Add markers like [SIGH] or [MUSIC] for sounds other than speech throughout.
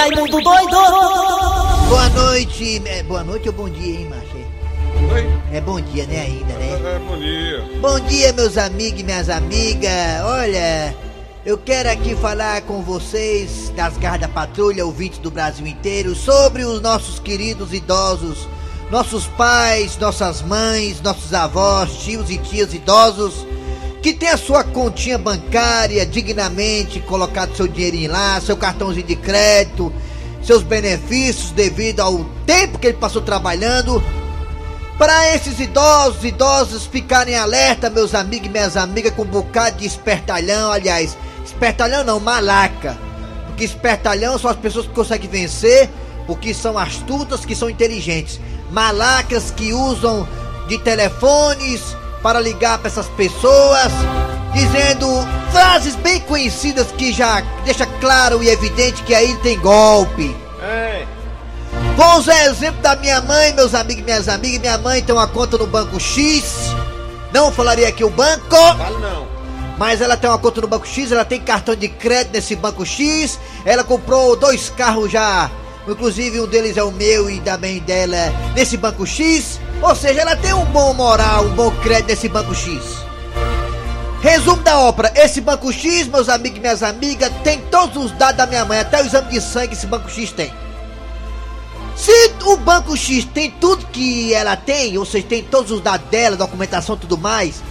Raimundo doido! Boa noite. É, boa noite ou bom dia, hein, macho? Oi? É bom dia, né, ainda, né? É, é, bom dia. Bom dia, meus amigos e minhas amigas. Olha, eu quero aqui falar com vocês das garras da patrulha, ouvintes do Brasil inteiro, sobre os nossos queridos idosos, nossos pais, nossas mães, nossos avós, tios e tias idosos, que tem a sua continha bancária dignamente colocado seu dinheirinho lá, seu cartãozinho de crédito, seus benefícios devido ao tempo que ele passou trabalhando. Para esses idosos, idosos ficarem alerta, meus amigos e minhas amigas, com um bocado de espertalhão, aliás, espertalhão não, malaca. Porque espertalhão são as pessoas que conseguem vencer, porque são astutas, que são inteligentes. Malacas que usam de telefones para ligar para essas pessoas, dizendo frases bem conhecidas que já deixa claro e evidente que aí tem golpe. É. Vou usar exemplo da minha mãe, meus amigos e minhas amigas. Minha mãe tem uma conta no banco X. Não falaria aqui o banco, Fala não. mas ela tem uma conta no banco X, ela tem cartão de crédito nesse banco X. Ela comprou dois carros já, inclusive um deles é o meu e também dela nesse banco X. Ou seja, ela tem um bom moral, um bom crédito nesse banco X. Resumo da ópera, esse banco X, meus amigos e minhas amigas, tem todos os dados da minha mãe, até o exame de sangue esse banco X tem. Se o Banco X tem tudo que ela tem, ou seja, tem todos os dados dela, documentação e tudo mais,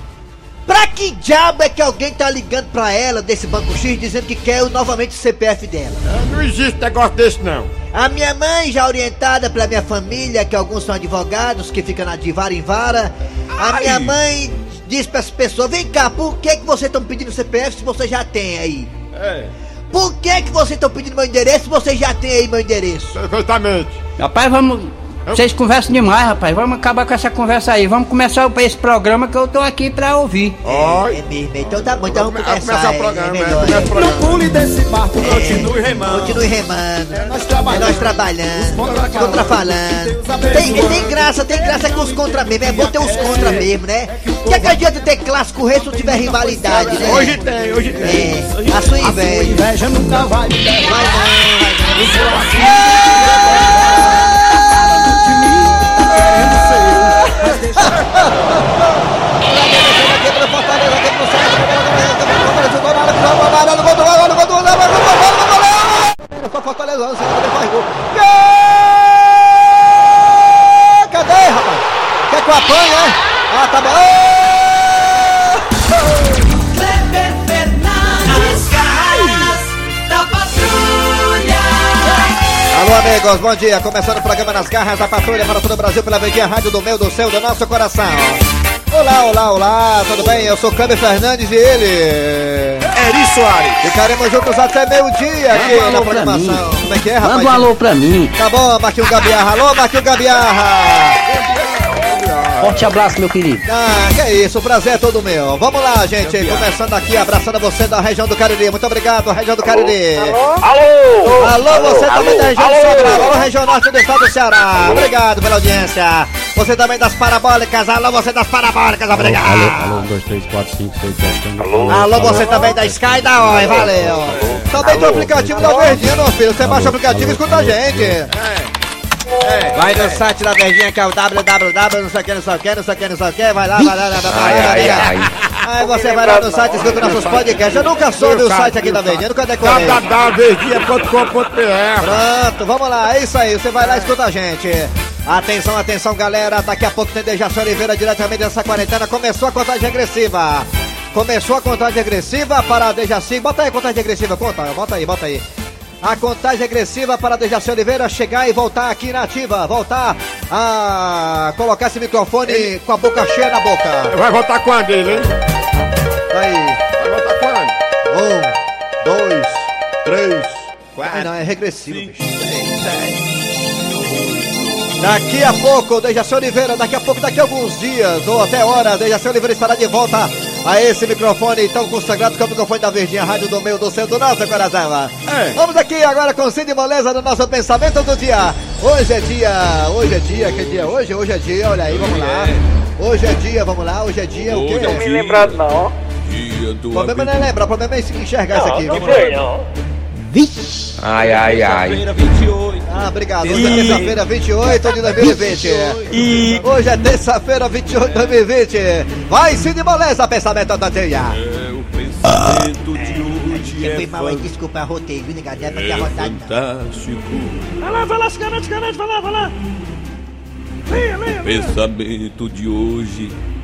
pra que diabo é que alguém tá ligando pra ela desse Banco X dizendo que quer novamente o CPF dela? Não existe negócio desse não. A minha mãe, já orientada pela minha família, que alguns são advogados, que ficam na de vara em vara, a Ai. minha mãe diz para as pessoas: vem cá, por que, que vocês estão pedindo CPF se você já tem aí? É. Por que, que vocês estão pedindo meu endereço se você já tem aí meu endereço? Perfeitamente. Rapaz, vamos. Vocês conversam demais, rapaz. Vamos acabar com essa conversa aí. Vamos começar esse programa que eu tô aqui pra ouvir. Oi. É mesmo, então tá bom, então vamos Vamos começar. o é- programa. é é, melhor, é. programa. Pule desse barco, continue remando. Continue remando. nós É trabalhando. nós trabalhando. contra falando. Tem, tem graça, tem graça com os contra mesmo. É bom ter os contra mesmo, né? Que é que adianta ter clássico rei se não tiver rivalidade, né? Hoje tem, hoje tem. É, a sua inveja. Inveja nunca vai me Vai não, vai não. Amigos, bom dia. Começando o programa Nas Garras da Patrulha para todo o Brasil pela Verdinha Rádio do meu, do céu, do nosso coração. Olá, olá, olá, tudo bem? Eu sou Câmbio Fernandes e ele. Eri Soares. Ficaremos juntos até meio-dia aqui Manda um na alô pra programação. Como é que é, rapaz? Manda um alô pra mim. Tá bom, Marquinhos Gabiarra. Alô, Marquinhos Gabiarra. Forte abraço, meu querido. Ah, que é isso, o prazer é todo meu. Vamos lá, gente. Começando aqui, abraçando você da região do Cariri. Muito obrigado, região do Cariri. Alô. Alô, você também da região do Sobral, alô, região norte do estado do Ceará. Obrigado pela audiência. Você também das parabólicas, alô, você das parabólicas, obrigado. Alô, alô, 1, 2, 3, 4, 5, 6, 7, 8, Alô, você também da Sky da Oi, valeu. Também do aplicativo da Verdinha, meu filho. Você baixa o aplicativo e escuta a gente. Vai no site da Verdinha que é o www, não sei o que, não sei o que, não sei o que, não sei o que. Vai lá, vai lá, vai lá, vai lá, vai lá. ai, ai. Aí você vai lá no site escuta nossos podcasts. Eu nunca soube o site aqui da Verdinha, nunca decorei. www.verdinha.com.br Pronto, vamos lá, é isso aí, você vai lá e escuta a gente. Atenção, atenção, galera, daqui a pouco tem Dejaci Oliveira diretamente dessa quarentena. Começou a contagem regressiva. Começou a contagem regressiva para Dejaci. Bota aí a contagem regressiva, conta, bota aí, bota aí. A contagem regressiva para Dejaci Oliveira chegar e voltar aqui na ativa. Voltar a colocar esse microfone com a boca cheia na boca. Vai voltar quando ele, hein? Aí, Vai voltar quando? um, dois, três, quatro. Não, é regressivo, bicho. Daqui a pouco, Dejaci Oliveira, daqui a pouco, daqui a alguns dias, ou até hora, Dejaci Oliveira estará de volta a esse microfone tão consagrado que é o microfone da Verdinha Rádio do meio do céu do nosso coração. É. Vamos aqui agora com Cid Moleza no nosso pensamento do dia. Hoje é dia, hoje é dia, que dia? é Hoje, hoje é dia, olha aí, vamos lá. Hoje é dia, vamos lá, hoje é dia, o quê? Hoje é O dia. lembrado não. Dia do problema não é lembrar, o problema é enxergar isso aqui. não Vamos lá. não. Vixe! Ai, ai, ai. Terça-feira, 28. Ah, obrigado. Hoje é terça-feira, 28 de 2020. E Hoje é terça-feira, 28 de 2020. Vai, Cid Moleza, pensamento da teia. é o pensamento de hoje Eu é fui mal aí, desculpa, arrotei, viu, negado? Não é pra ter é arrotado, não. fantástico. Vai lá, vai lá, cigarete, cigarete, vai lá, vai lá. Leia, leia, O pensamento de hoje é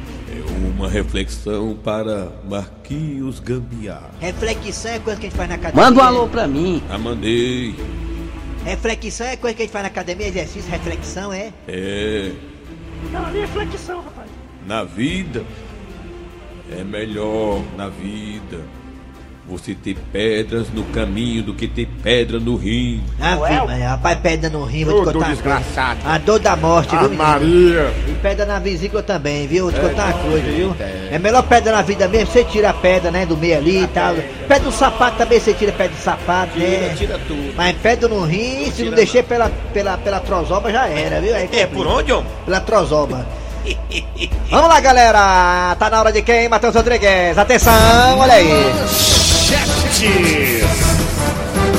uma reflexão para Marquinhos Gambiar. Reflexão é coisa que a gente faz na academia. Manda um alô pra mim. A mandei. Reflexão é coisa que a gente faz na academia, exercício, reflexão é. É. Não, ali é flexão, rapaz. Na vida é melhor na vida você ter pedras no caminho do que ter pedra no rim. Ah, filho, mas, rapaz, pedra no rim, vou te contar. uma coisa. desgraçado. A dor da morte, Ah, viu? Maria. E pedra na vesícula também, viu? Vou te contar uma coisa, viu? É melhor pedra na vida mesmo, você tira a pedra, né, do meio ali e tal. Pedra no sapato também, você tira pedra do sapato, né? tira tudo. Mas pedra no rim, se não deixar pela, pela, pela trozoba, já era, viu? Aí É por onde, homem? Pela trozoba. [LAUGHS] Vamos lá, galera! Tá na hora de quem? Matheus Rodrigues. Atenção, olha aí.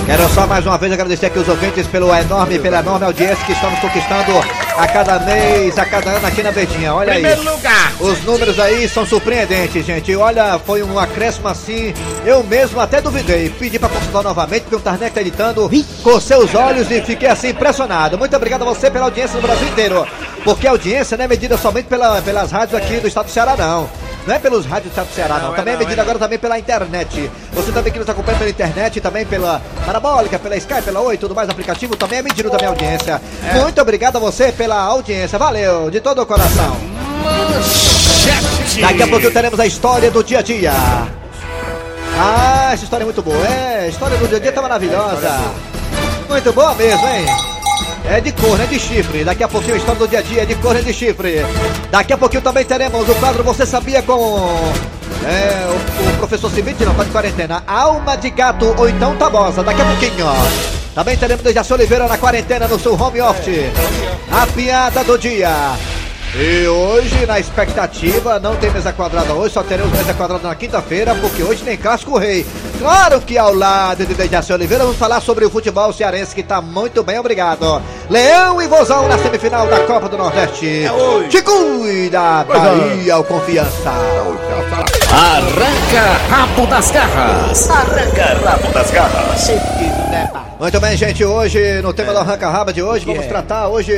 Quero só mais uma vez agradecer aqui os ouvintes pelo enorme, pela enorme audiência que estamos conquistando a cada mês, a cada ano aqui na Verdinha. Olha aí. Primeiro lugar. Os números aí são surpreendentes, gente. Olha, foi um acréscimo assim. Eu mesmo até duvidei. Pedi pra consultar novamente, porque o Tarnek tá editando com seus olhos e fiquei assim impressionado. Muito obrigado a você pela audiência no Brasil inteiro. Porque a audiência não é medida somente pela, pelas rádios aqui do estado do Ceará, não. Não é pelos rádios do Ceará, não. Também é medida agora também pela internet. Você também que nos acompanha pela internet, também pela parabólica, pela Sky, pela Oi tudo mais, aplicativo, também é medido também a audiência. Muito obrigado a você pela audiência. Valeu, de todo o coração. Daqui a pouco teremos a história do dia a dia. Ah, essa história é muito boa. É, a história do dia a dia tá maravilhosa. Muito boa mesmo, hein? É de cor, é de chifre. Daqui a pouquinho a história do dia a dia é de cor, é de chifre. Daqui a pouquinho também teremos o quadro Você Sabia com. É, o, o professor Cimite, não, tá de quarentena. Alma de gato ou então tabosa. Daqui a pouquinho. Também teremos Dejaci Oliveira na quarentena no seu home office. A piada do dia. E hoje, na expectativa, não tem mesa quadrada hoje, só teremos mesa quadrada na quinta-feira, porque hoje tem Clássico Rei. Claro que ao lado de Dejaci Oliveira vamos falar sobre o futebol cearense, que tá muito bem, obrigado. Leão e Vozão na semifinal da Copa do Nordeste. É hoje. Te cuida, Bahia, o confiança. Arranca rabo das garras. Arranca rabo das garras. Muito bem, gente, hoje, no tema do Arranca Raba de hoje, vamos tratar hoje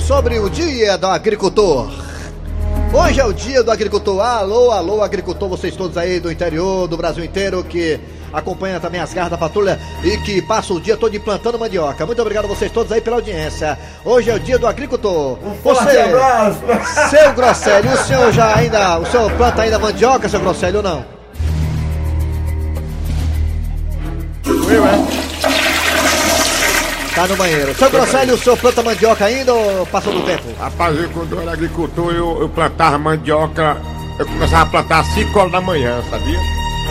sobre o Dia do Agricultor. Hoje é o Dia do Agricultor. Alô, alô, agricultor, vocês todos aí do interior, do Brasil inteiro, que acompanha também as garras da patrulha e que passa o dia todo implantando mandioca. Muito obrigado a vocês todos aí pela audiência. Hoje é o Dia do Agricultor. Você, [LAUGHS] seu Grosselio, o senhor já ainda, o senhor planta ainda mandioca, seu Grosselio, ou não? Eu, é? Tá no banheiro. Seu Grosselio, o senhor planta mandioca ainda ou passou do tempo? Rapaz, eu, quando eu era agricultor, eu, eu plantava mandioca. Eu começava a plantar às 5 horas da manhã, sabia?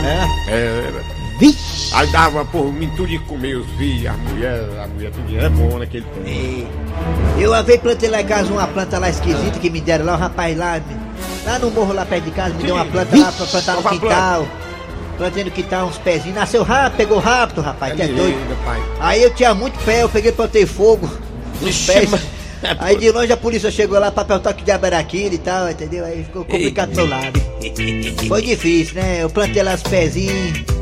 É. É, Vixe! aí dava por mim tudo de comer, os filhos, a mulher, a mulher, tudo é bom naquele tempo. É. Eu uma vez plantei lá em casa uma planta lá esquisita que me deram lá, um rapaz lá, lá no morro lá perto de casa, me deu uma planta lá pra plantar no quintal. Plantei no quintal uns pezinhos, nasceu rápido, pegou rápido, rapaz, que é doido. Aí eu tinha muito pé, eu peguei plantei fogo nos pés. Aí de longe a polícia chegou lá pra perguntar que diabo era aquilo e tal, entendeu? Aí ficou complicado do meu lado. Foi difícil, né? Eu plantei lá os pezinhos.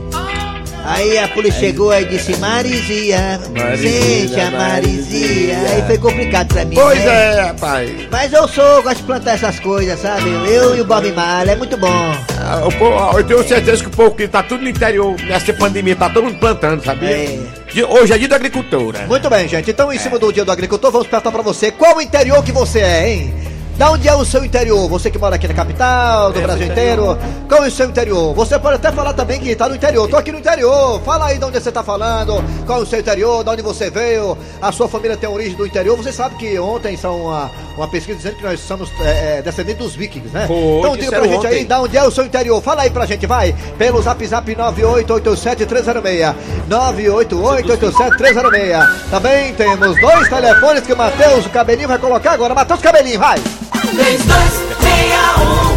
Aí a polícia chegou e disse, Marizia, gente, a Marizia. Aí foi complicado pra mim. Pois né? é, rapaz. Mas eu sou, gosto de plantar essas coisas, sabe? Eu e o Bob Marley, é muito bom. Ah, o povo- Eu tenho certeza que o povo que tá tudo no interior, nessa pandemia, tá todo mundo plantando, sabia? É. Hoje é dia da agricultura. Muito bem, gente. Então, em cima do dia do agricultor, vamos perguntar pra você qual o interior que você é, hein? Da onde é o seu interior? Você que mora aqui na capital, do Brasil inteiro. Qual é o seu interior? Você pode até falar também que tá no interior. Tô aqui no interior. Fala aí de onde você tá falando. Qual é o seu interior? De onde você veio? A sua família tem origem do interior. Você sabe que ontem são uma, uma pesquisa dizendo que nós somos é, é, descendentes dos vikings, né? Foi, então diga pra gente aí ontem. da onde é o seu interior. Fala aí pra gente, vai. Pelo zap zap 9887306. 9887306. Também temos dois telefones que o Matheus, o cabelinho, vai colocar agora. Matheus Cabelinho, vai. 3261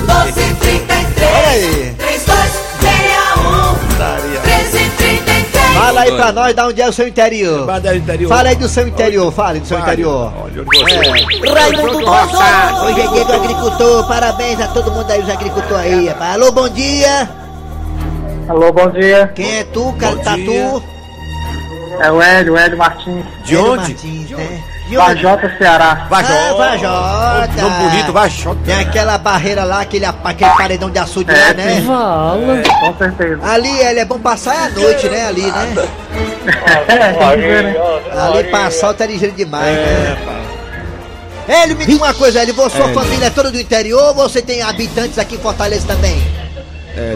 1233 Olha aí. 3261 1333 Valeu, Fala aí pra nós de onde é o seu interior. Bandeira interior. Fala aí do seu interior, fale do seu interior. Olha, onde você. Raimundo Doido! Hoje é dia do agricultor, parabéns a todo mundo aí, os agricultores aí, rapaz. Alô, bom dia! Alô, bom dia. Quem é tu, cara Tatu? dia. É o Hélio, Hélio Martins. De Hélio onde? Martins, né? De Vajota, Ceará. Vajota. Ah, Vajota. Nome bonito, Vajota. Tem aquela barreira lá, aquele, aquele paredão de açude lá, É, né? É, com certeza. Ali, ele é bom passar a noite, né? Ali, né? É, né? Ali passar tá ligeiro demais, né? Hélio, me diga uma coisa, você, sua família é toda do interior ou você tem habitantes aqui em Fortaleza também?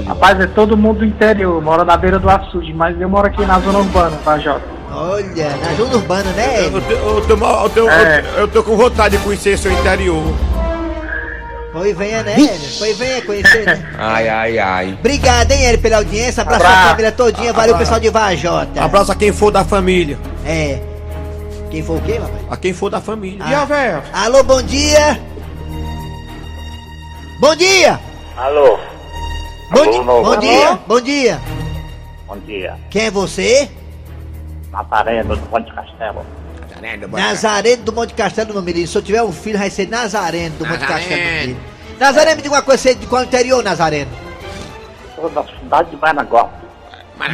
Rapaz, é todo mundo do interior, mora na beira do açude, mas eu moro aqui na zona urbana, Vajota. Olha, na zona urbana, né, Eu, eu, tô, mal- eu, tô, É. eu, eu tô com vontade de conhecer seu interior. Foi venha, né, Hélio? Foi venha conhecer, né? Ai, ai, ai. Obrigado, hein, Hélio, pela audiência. Abraço a Abraço. família todinha. Valeu, pessoal de Vajota. Abraço a quem for da família. É. Quem foi o quê, papai? A quem for da família. Ah. Alô, bom dia. Bom dia. Alô, Bom, Alô, di- bom dia. Bom dia. bom dia. Quem é você? Nazareno do Monte Castelo. Nazareno do Monte Castelo no Mirim. Se eu tiver um filho, vai ser Nazareno do Monte Castelo no Mirim. Nazareno, me diga uma coisa, você é de qual interior, Nazareno? Sou da cidade de Managuá.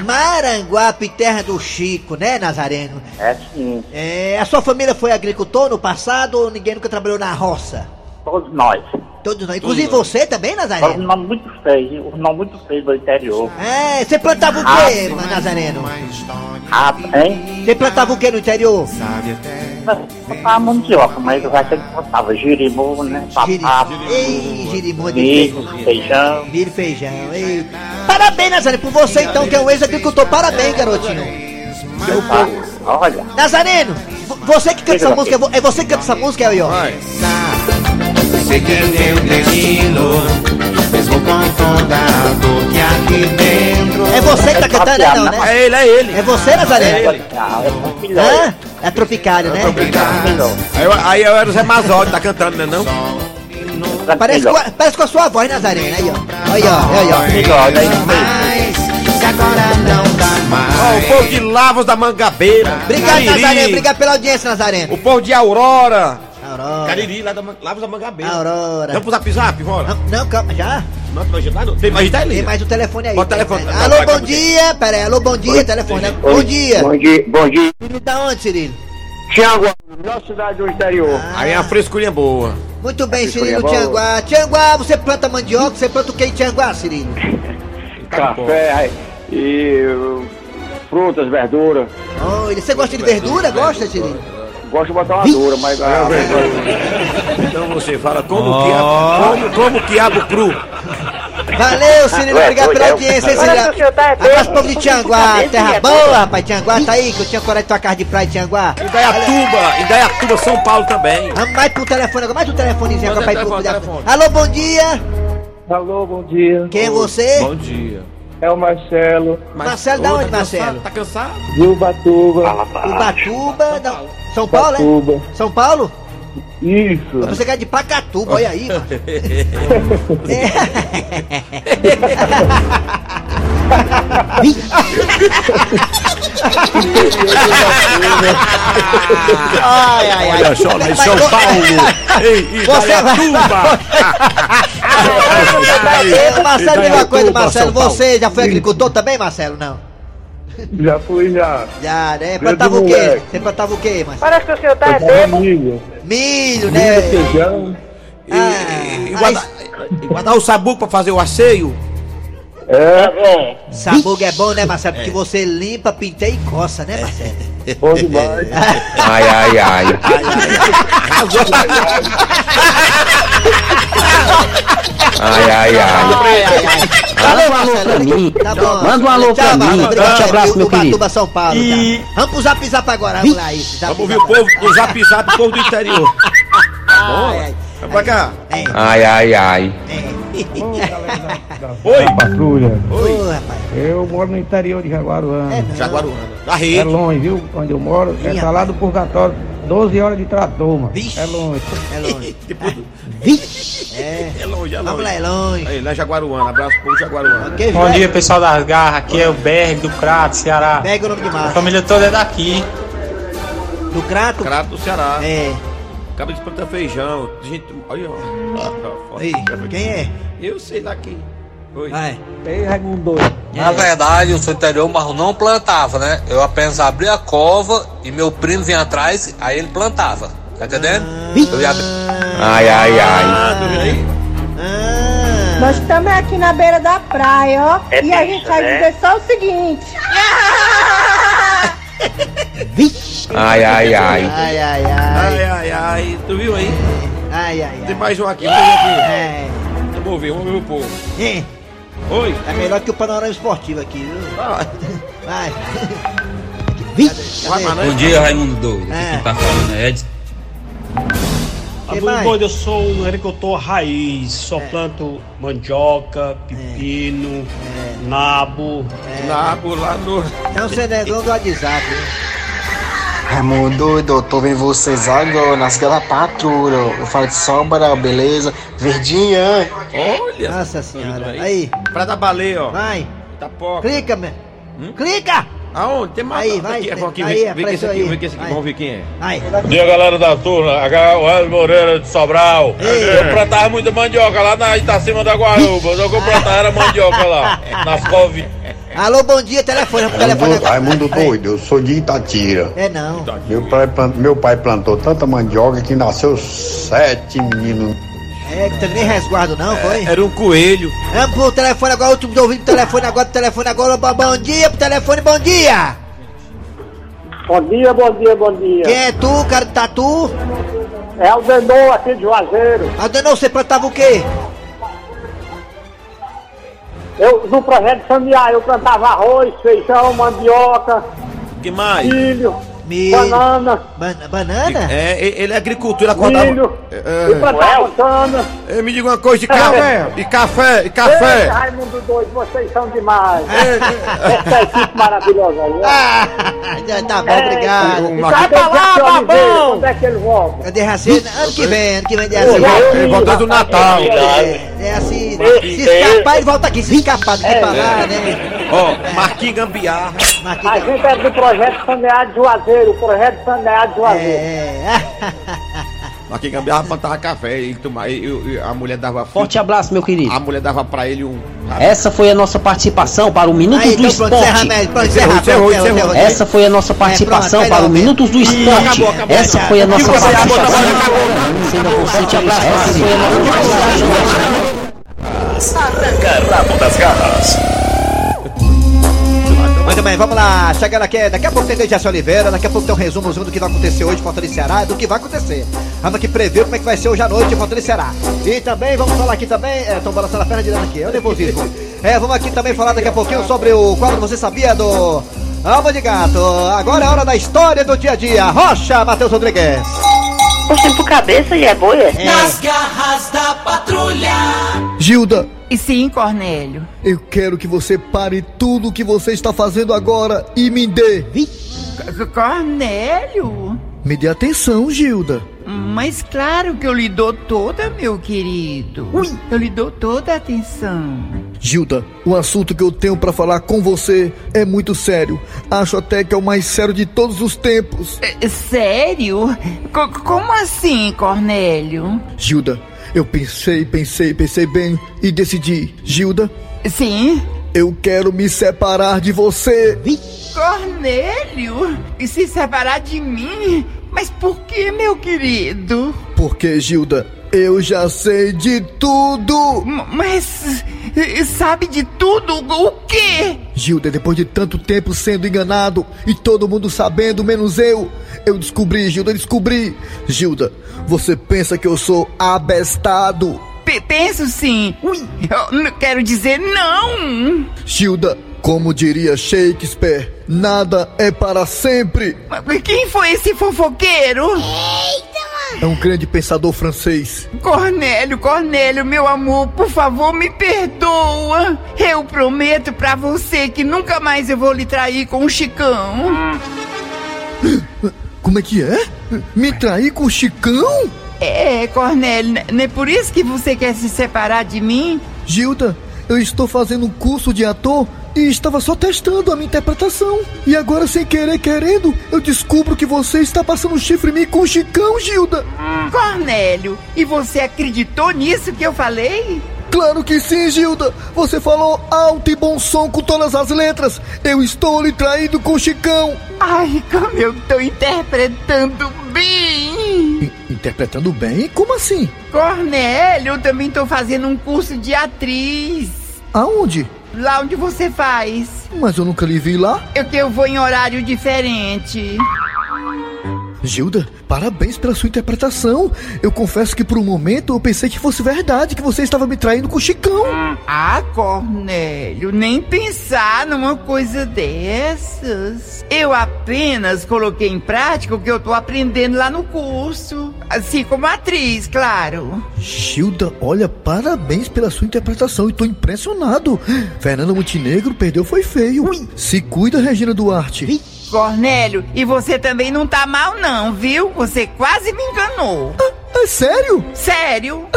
Maranguape, terra do Chico, né, Nazareno? É sim, É, a sua família foi agricultor no passado ou ninguém nunca trabalhou na roça? todos nós. Todos nós. Inclusive Todos você também, Mas um Nazareno? nome muito feio, um nome muito feio do interior. É, você plantava o quê, Nazareno? Ah, hein? Você plantava o quê no interior? Botava mandioca, mas eu acho que botava girimum, né? Papapo, Ei, girimum de milho, feijão. feijão. Milho feijão. Ei. Parabéns, Nazareno, por você então, que é um ex-agricultor. Parabéns, garotinho. Tá? Olha, Nazareno, vo- você que canta essa música, é vo- é você que canta essa música aí, ó. Sei que teu destino, mesmo confortado que aqui dentro. É você que tá cantando, é não, né? É ele, é ele. É você, Nazareno? ah, é um filho. Hã? É tropicário, né? Aí, eu- aí eu era o Zé Mazotti, tá cantando, né não? Parece com, a, parece com a sua voz, Nazareno. Aí, ó. Aí, ó. Aí, ó. Se agora não dá Ó, o mais. povo de Lavos da Mangabeira. Obrigado, Nazareno. Obrigado pela audiência, Nazareno. O povo de Aurora. Aurora. Cariri, lá da Lavos da Mangabeira. Aurora. Vamos pro zap zap, bora? Não, calma, já? Não, não, já não. Tem mais da Tem mais o telefone aí. Bota o telefone. Alô, bom dia. Pera aí, alô, bom dia. Telefone. né? Bom dia. Bom dia, bom dia. Cirilo, da onde, Cirilo? Tiago, nossa cidade do interior. Aí é uma frescurinha boa. Muito bem, Cirilo, bom. Tianguá. Tianguá, você planta mandioca, você planta o que em Tianguá, Cirilo? [LAUGHS] Café e frutas, verduras. Olha, você gosta de verdura? Gosta, Cirilo? Gosto de botar uma dura, mas ah, Então você fala como quiabo, como, como quiabo cru. Valeu, Cirilo, obrigado pela audiência, hein, Cirilo. Abraço povo de Tianguá, terra boa, rapaz. Tianguá tá aí, que eu tinha coragem de tua casa de praia de Tianguá. Indaiatuba, Indaiatuba, São Paulo também. Vamos mais pro telefone agora, mais um telefonezinho agora pra ir pro telefone. Alô, bom dia. Alô, bom dia. Quem é você? Bom dia. É o Marcelo, Marcelo, da Ô, onde, tá Marcelo? cansado? Tá cansado? de Ubatuba. Ubatuba, da... São Paulo? Ubatuba. São Paulo? Isso. Você quer de Pacatuba, olha aí, mano. [LAUGHS] ai, ai, ai. Olha só, lá em São Paulo. [LAUGHS] Vai- Indaiatuba. [LAUGHS] Ei, Marcelo, uma coisa, Marcelo. Você já foi agricultor também, Marcelo? Não. Já fui já. Já, né? Plantava o quê? Você plantava o quê, Marcelo? Parece que o senhor tá é Milho, né? feijão. Ah, E guardar, e guardar o sabuco pra fazer o asseio. É, Sabugo é bom, né, Marcelo? Porque você limpa, pinteia e coça, né, Marcelo? bom demais. Ai, ai, ai. Ai, ai, ai. [LAUGHS] Valeu, Marcelo. Tá bom. Manda um alô pra mim. Marcelo. Obrigado, Forte abraço, meu querido. São Paulo. tá? Vamos pro zap zap agora. Vamos lá, isso. Zap, Vamos ouvir o povo do zap zap, o povo do interior. Ai, ai. Vem pra cá. É, Ai, ai, ai. é. Oi. Patrulha. Rapaz. Eu moro no interior de Jaguaruana. É. Jaguaruana. Da É rede. longe, viu? Onde eu moro. É tá lá do Purgatório. 12 horas de trator, mano. Vixe. É longe. É longe. [LAUGHS] Depois. Vixe! É. É longe, é longe. Vamos lá, é longe. Aí, lá em Jaguaruana. Abraço pro Jaguaruana. Ok, Bom velho? dia, pessoal das garras. Aqui é o BR do Crato, Ceará. Pega o nome de A família toda é daqui. Do Crato? Crato do Ceará. É. Acaba de plantar feijão. Gente, olha, ó. Tá. Aí, quem é? Eu sei lá quem. Oi. Vai. Ei, Raimundo doido. Na verdade, eu sou interior, mas eu não plantava, né? Eu apenas abria a cova e meu primo vinha atrás, aí ele plantava. Tá entendendo? Eu ia... Ai, ai, ai. tu viu aí? Nós estamos aqui na beira da praia, ó. É e a bicho, gente vai né? dizer só o seguinte. [LAUGHS] Ai, ai, ai. Ai, ai, ai. Ai, ai, ai. Tu viu aí? Ai, ai, Tem ai. mais um aqui. Vamos ver aqui. É. Vamos ouvir, vamos ver o povo. É. Oi. É melhor que o panorama esportivo aqui, viu? Ah, Vai. [LAUGHS] Vixe! Bom dia, Raimundo Doido. É. Aqui quem tá falando é Edson. Raimundo? Doido, eu sou um agricultor raiz, só É. planto mandioca, pepino, nabo. Nabo lá no. É um cenegão do WhatsApp, viu? Raimundo doido, eu tô vendo vocês agora nas da patrulha. Eu falo de sombra, beleza? Verdinha. Olha. Nossa senhora. Aí. Aí, Pra dar baleia, ó. vai. Tapoca. Clica, meu. Hum? Clica! Aonde? Tem mais. Aí, vai, Aqui, vamos aqui, aí, vem, vem esse aqui, aí. vem esse aqui. Vamos ver quem é. Vai. Bom dia, galera da turma. Aqui é o Hélio Moreira de Sobral. Ei. Eu plantava muita mandioca lá na Itacima da Guaruba. Eu plantava era mandioca lá, [LAUGHS] nas coves. Alô, bom dia, telefone. Vamos pro telefone Raimundo, agora. Raimundo Aí. doido, eu sou de Itatira. É não. Meu pai, meu pai plantou tanta mandioca que nasceu sete meninos. É, que tem nem resguardo não, foi? Era um coelho. Vamos pro telefone agora, último ouvindo o telefone agora, telefone agora. Bom, bom dia pro telefone, bom dia! Bom dia, bom dia, bom dia. Quem é tu, cara de tatu? É o Denô aqui de Juazeiro. Adenou, você plantava o quê? Eu, no projeto familiar, eu plantava arroz, feijão, mandioca, que mais? milho, Milho. banana, Ban- banana? É, ele é agricultor, ele acordava. milho, É, e plantava cana. é, me diga uma coisa de É, café. E café, e Ei, café. Raimundo doido, vocês são demais. É, Essa equipe maravilhosa aí. Ah, já tá bom, É, obrigado. um- Cadê pra lá, babão? Quando é que ele volta? Cadê Racina? Ano que vem, ano que vem de Racina. ele volta do Natal. É, é assim, Esse- se escapar, ele volta aqui. Se escapar, não É, tem falar, né? Ó, Marquinhos Gambiarra. Marquinhos A gente é do projeto Saneado de Juazeiro, o projeto Saneado de Juazeiro. É. Marquinhos Gambiarra plantava café. E tomava, e, e- a mulher dava. Forte abraço, meu querido. A mulher dava pra ele um. Essa foi a nossa participação para o Minutos Aí, do então pronto, encerra, Esporte. pronto, Encerrou, encerra, encerrou, pronto, encerrou. encerrou. Essa foi a nossa participação pronto, para o Minutos do Esporte. acabou, acabou, Essa foi a nossa participação. Essa foi a nossa Arranca rabo das garras. Bem, vamos lá. Chegando aqui, daqui a pouco tem Dejaci Oliveira, daqui a pouco tem um resumozinho do que vai acontecer hoje em Fortaleza e Ceará, do que vai acontecer. Vamos aqui prever como é que vai ser hoje à noite em Fortaleza Ceará. E também vamos falar aqui também, é, estão balançando a perna direita aqui, é o nervosismo. É, vamos aqui também falar daqui a pouquinho sobre o quadro Você Sabia do Alma de Gato. Agora é hora da história do dia a dia. Rocha, Matheus Rodrigues. Oxe, por cabeça e é boia? Nas garras da patrulha. Gilda, E sim, Cornélio. eu quero que você pare tudo o que você está fazendo agora e me dê. C- Cornélio? Me dê atenção, Gilda. Mas claro que eu lhe dou toda, meu querido. Eu lhe dou toda a atenção. Gilda, o assunto que eu tenho para falar com você é muito sério. Acho até que é o mais sério de todos os tempos. É, Sério? Co- como assim, Cornélio? Gilda, eu pensei, pensei, pensei bem e decidi. Gilda? Sim? Eu quero me separar de você. Cornélio? E se separar de mim? Mas por que, meu querido? Porque, Gilda, eu já sei de tudo. M- Mas sabe de tudo o quê? Gilda, depois de tanto tempo sendo enganado e todo mundo sabendo, menos eu, eu descobri, Gilda, descobri. Gilda, você pensa que eu sou abestado? Pe- penso sim. Eu não quero dizer não. Gilda, como diria Shakespeare, nada é para sempre. Mas Quem foi esse fofoqueiro? É um grande pensador francês. Cornélio, Cornélio, meu amor, por favor, me perdoa. Eu prometo pra você que nunca mais eu vou lhe trair com o Chicão. Como é que é? Me trair com o Chicão? É, Cornélio, não é por isso que você quer se separar de mim? Gilda, eu estou fazendo um curso de ator e estava só testando a minha interpretação. E agora, sem querer, querendo, eu descubro que você está passando chifre em mim com o Chicão, Gilda. Cornélio, e você acreditou nisso que eu falei? Claro que sim, Gilda. Você falou alto e bom som com todas as letras. Eu estou lhe traindo com o Chicão. Ai, como eu tô interpretando bem! Interpretando bem? Como assim? Cornélio, eu também tô fazendo um curso de atriz. Aonde? Lá onde você faz. Mas eu nunca lhe vi lá. Eu que eu vou em horário diferente. Gilda, parabéns pela sua interpretação. Eu confesso que por um momento eu pensei que fosse verdade, que você estava me traindo com o Chicão. Ah, Cornélio, nem pensar numa coisa dessas. Eu apenas coloquei em prática o que eu tô aprendendo lá no curso. Assim como atriz, claro. Gilda, olha, parabéns pela sua interpretação. E tô impressionado. Fernanda Montenegro perdeu foi feio. Se cuida, Regina Duarte. Cornélio, e você também não tá mal não, viu? Você quase me enganou. É sério? Sério?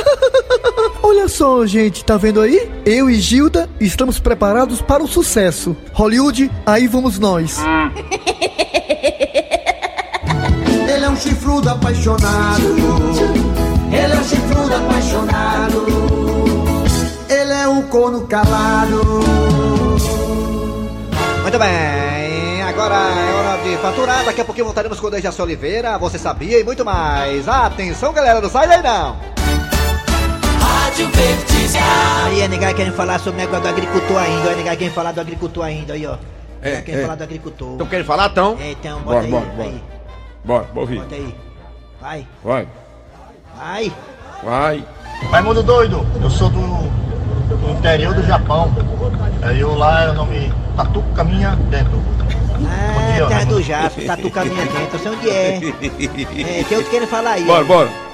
[LAUGHS] Olha só, gente, tá vendo aí? Eu e Gilda estamos preparados para o sucesso. Hollywood, aí vamos nós. [LAUGHS] Ele é um chifrudo apaixonado. Ele é um chifrudo apaixonado. Ele é um corno calado. Muito bem, agora é hora de faturar. Daqui a pouquinho voltaremos com o Dejaci Oliveira, você sabia e muito mais. Atenção, galera, não sai daí não. Rádio Verdes. Aí a negar querem falar sobre o negócio do agricultor ainda, a negar querem falar do agricultor ainda, aí ó. É, É, querem é. falar do agricultor. Então querem falar, então? É, então, bota Bora, aí, bora, bora. aí, Bora, bora ouvir. bota aí. Vai, Vai, vai. vai. Raimundo doido, eu sou do, do interior do Japão. Aí eu lá, eu nome Tatu Caminha Dentro. Ah, dia, terra do Raimundo. Jaspo, tatu caminha dentro, eu sei onde é. É, tem outro querendo falar aí. Bora, bora.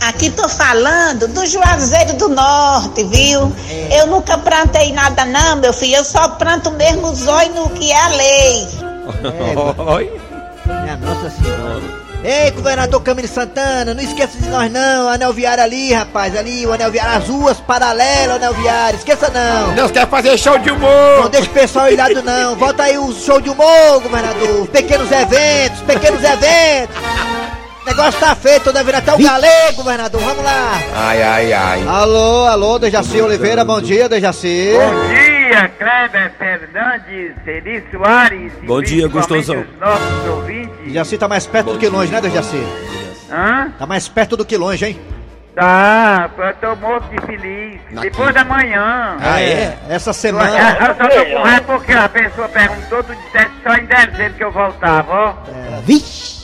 Aqui tô falando do Juazeiro do Norte, viu? Eu nunca plantei nada não, meu filho. Eu só planto mesmo zóio no que é a lei. [LAUGHS] Oi. Minha Nossa Senhora. Ei, governador Camilo Santana, não esqueça de nós não, anel viário ali, rapaz, ali, o anel viário, as ruas paralelas, anel viário, esqueça não. Deus quer fazer show de humor. Não deixa o pessoal ilhado não, volta aí o show de humor, governador, pequenos eventos, pequenos eventos. O negócio tá feito, tô devendo até o galego, governador, vamos lá. Ai, ai, ai. Alô, alô, Dejaci Oliveira, bom dia, Dejaci. Bom dia, Kleber Fernandes, Eri Soares. e Bom dia, gostosão. Os nossos ouvintes. Dejaci tá mais perto do que longe, né, Dejaci? Hã? Tá mais perto do que longe, hein? Tá, eu tô morto de feliz. Depois da manhã. Ah, é? Essa Eu semana... só tô com raiva porque a pessoa perguntou, tu disseste só em dezembro que eu voltava, ó. É, vixe!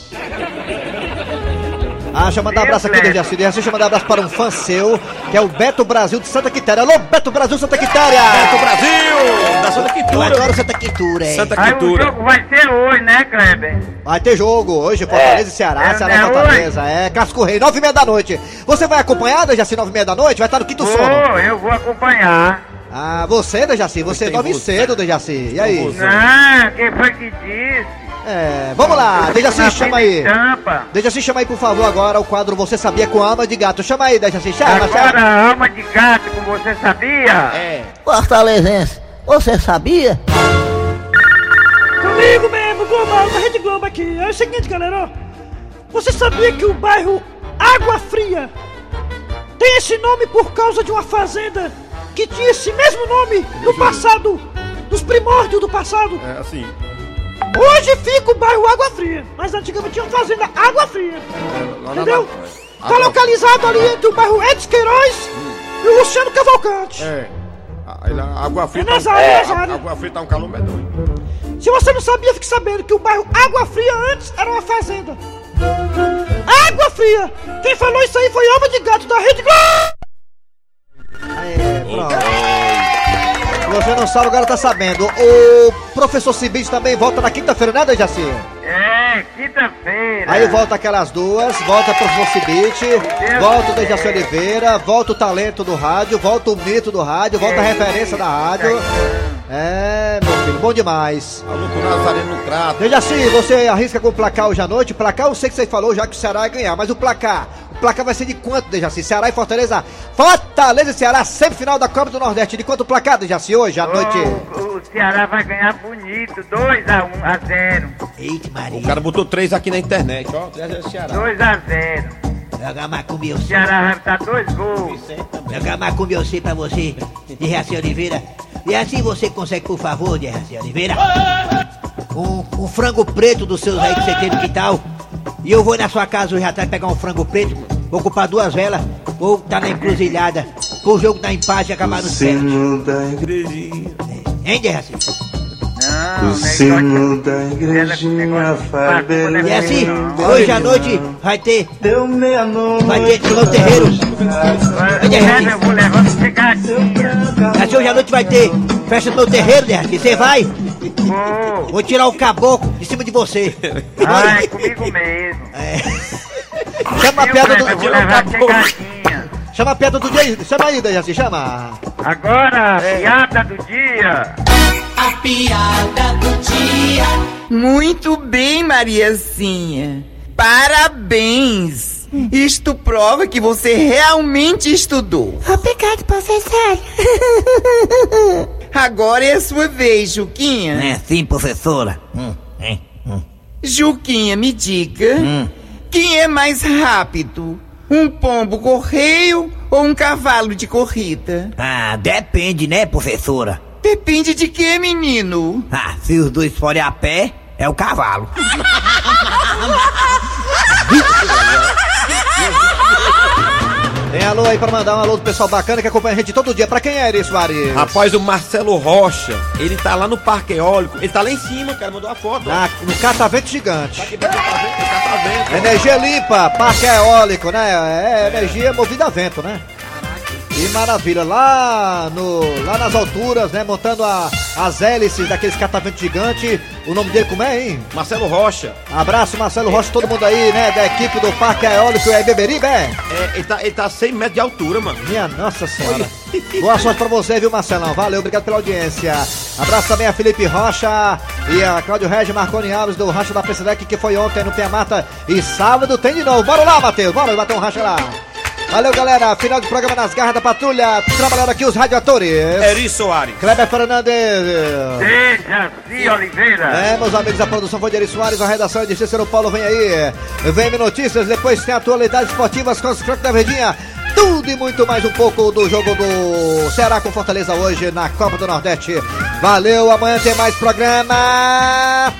Ah, deixa eu mandar um abraço aqui, Dejaci. Dejaci, deixa eu mandar um abraço para um fã seu, que é o Beto Brasil de Santa Quitéria. Alô, Beto Brasil, Santa Quitéria! Beto Brasil! Da Santa Eu Quitura. adoro Santa Quitura, é. Santa Aí o Quitura. jogo vai ser hoje, né, Kleber? Vai ter jogo hoje, Fortaleza e Ceará, É, Ceará e é Fortaleza. É, Casco Rei, nove e meia da noite. Você vai acompanhar, Dejaci, nove e meia da noite? Vai estar no quinto sono. Vou, eu vou acompanhar. Ah, você, Dejaci, você dorme você. cedo, Dejaci. E aí? Não, quem foi que disse? É, vamos lá, Dejaci, Na chama aí. Dejaci, chama aí, por favor, agora o quadro Você Sabia com Alma de Gato. Chama aí, Dejaci, chama, Agora chama. alma de gato, como você sabia? É. Fortalezense, você sabia? Comigo mesmo, Global, da Rede Globo aqui. É o seguinte, galera, ó. Você sabia que o bairro Água Fria tem esse nome por causa de uma fazenda que tinha esse mesmo nome no passado, dos primórdios do passado? É assim. Hoje fica o bairro Água Fria, mas antigamente tinha uma fazenda Água Fria. Na Entendeu? Água- Tá localizado ali entre o bairro Edson Queiroz e o Luciano Cavalcante. É. Aí lá, água fria. É nas tá um- a-. Água fria tá um calor medonho. Se você não sabia, fique sabendo que o bairro Água Fria antes era uma fazenda. Água Fria! Quem falou isso aí foi Alma de Gato da Rede Globo! Sabe, agora tá sabendo. O professor Cibite também volta na quinta-feira, né, Dejaci? É, É, quinta-feira. Aí volta aquelas duas, volta pro Force Beat, volta o Dejaci Oliveira, volta o talento do rádio, volta o mito do rádio, volta a referência da rádio. É, meu filho, bom demais. Alô Nazareno no Crato. Dejaci, você arrisca com o placar hoje à noite? O placar eu sei que você falou já que o Ceará vai ganhar, mas o placar, o placar vai ser de quanto, Dejaci? Ceará e Fortaleza? Fortaleza e Ceará, semifinal da Copa do Nordeste. De quanto o placar, Dejaci, hoje à noite? O, o Ceará vai ganhar bonito, 2 a 1 a 0. Eita, Maria. O cara botou três aqui na internet, ó. 3 Ceará. 2 a 0. Joga macumbi eu O Ceará vai botar dois gols. Joga macumbi eu sei pra você, Dejaci Oliveira. E assim você consegue, por favor, Dejaci Oliveira? Um, um frango preto dos seus aí que você tem no quintal. E eu vou na sua casa hoje à tarde pegar um frango preto, vou ocupar duas velas, vou estar na encruzilhada, pro jogo dar empate e acabar no sino da igrejinha, Hein, Dejaci? o sino da igrejinha faz beleza. E assim, hoje à noite vai ter. Deu meia-noite. Vai ter no terreiro. Vai ter É, eu vou pegadinha. Assim, hoje à noite vai ter festa no meu terreiro, Dejaci. Você vai? Vou. Vou tirar o caboclo de cima de você. Ah, é comigo mesmo. Chama a pegadinha. do. Chama a piada do dia. Chama aí, Dejaci, chama. Agora, piada do dia. A piada do dia. Muito bem, Mariazinha. Parabéns. Isto prova que você realmente estudou. Obrigado, professor. [LAUGHS] Agora é a sua vez, Juquinha. É sim, professora. Hum, hein, hum. Juquinha, me diga. Quem é mais rápido? Um pombo correio ou um cavalo de corrida? Ah, depende, né, professora? Depende de quê, menino? Ah, se os dois forem a pé, é o cavalo. [LAUGHS] Tem alô aí pra mandar um alô do pessoal bacana que acompanha a gente todo dia. Pra quem é isso, Ari? Rapaz, o Marcelo Rocha, ele tá lá no Parque Eólico. Ele tá lá em cima, cara, mandou a foto. Na- no catavento gigante. Aqui pra catavento. Energia limpa, parque eólico, né? É energia movida a vento, né? Que maravilha, lá, no, lá nas alturas, né? Montando a- as hélices daqueles cataventos gigantes. O nome dele como é, hein? Marcelo Rocha. Abraço, Marcelo Rocha, todo mundo aí, né? Da equipe do Parque Eólico é Beberibe, é? É, ele, tá, ele tá a 100 metros de altura, mano. Minha nossa senhora. Boa sorte pra você, viu, Marcelão? Valeu, obrigado pela audiência. Abraço também a Felipe Rocha e a Cláudio Regis Marconi Alves do Racha da PCDEC, que foi ontem no Piamata. E sábado tem de novo. Bora lá, Matheus. Bora bater um racha lá. Valeu, galera. Final do programa nas garras da patrulha. Trabalhando aqui os radioatores. Eri Soares. Kleber Fernandes. Dejaci Oliveira. É, meus amigos, a produção foi de Eri Soares, a redação é de Cícero Paulo, vem aí. Vem Notícias, depois tem atualidades esportivas com os croques da Verdinha. Tudo e muito mais um pouco do jogo do Ceará com Fortaleza hoje na Copa do Nordeste. Valeu, amanhã tem mais programa.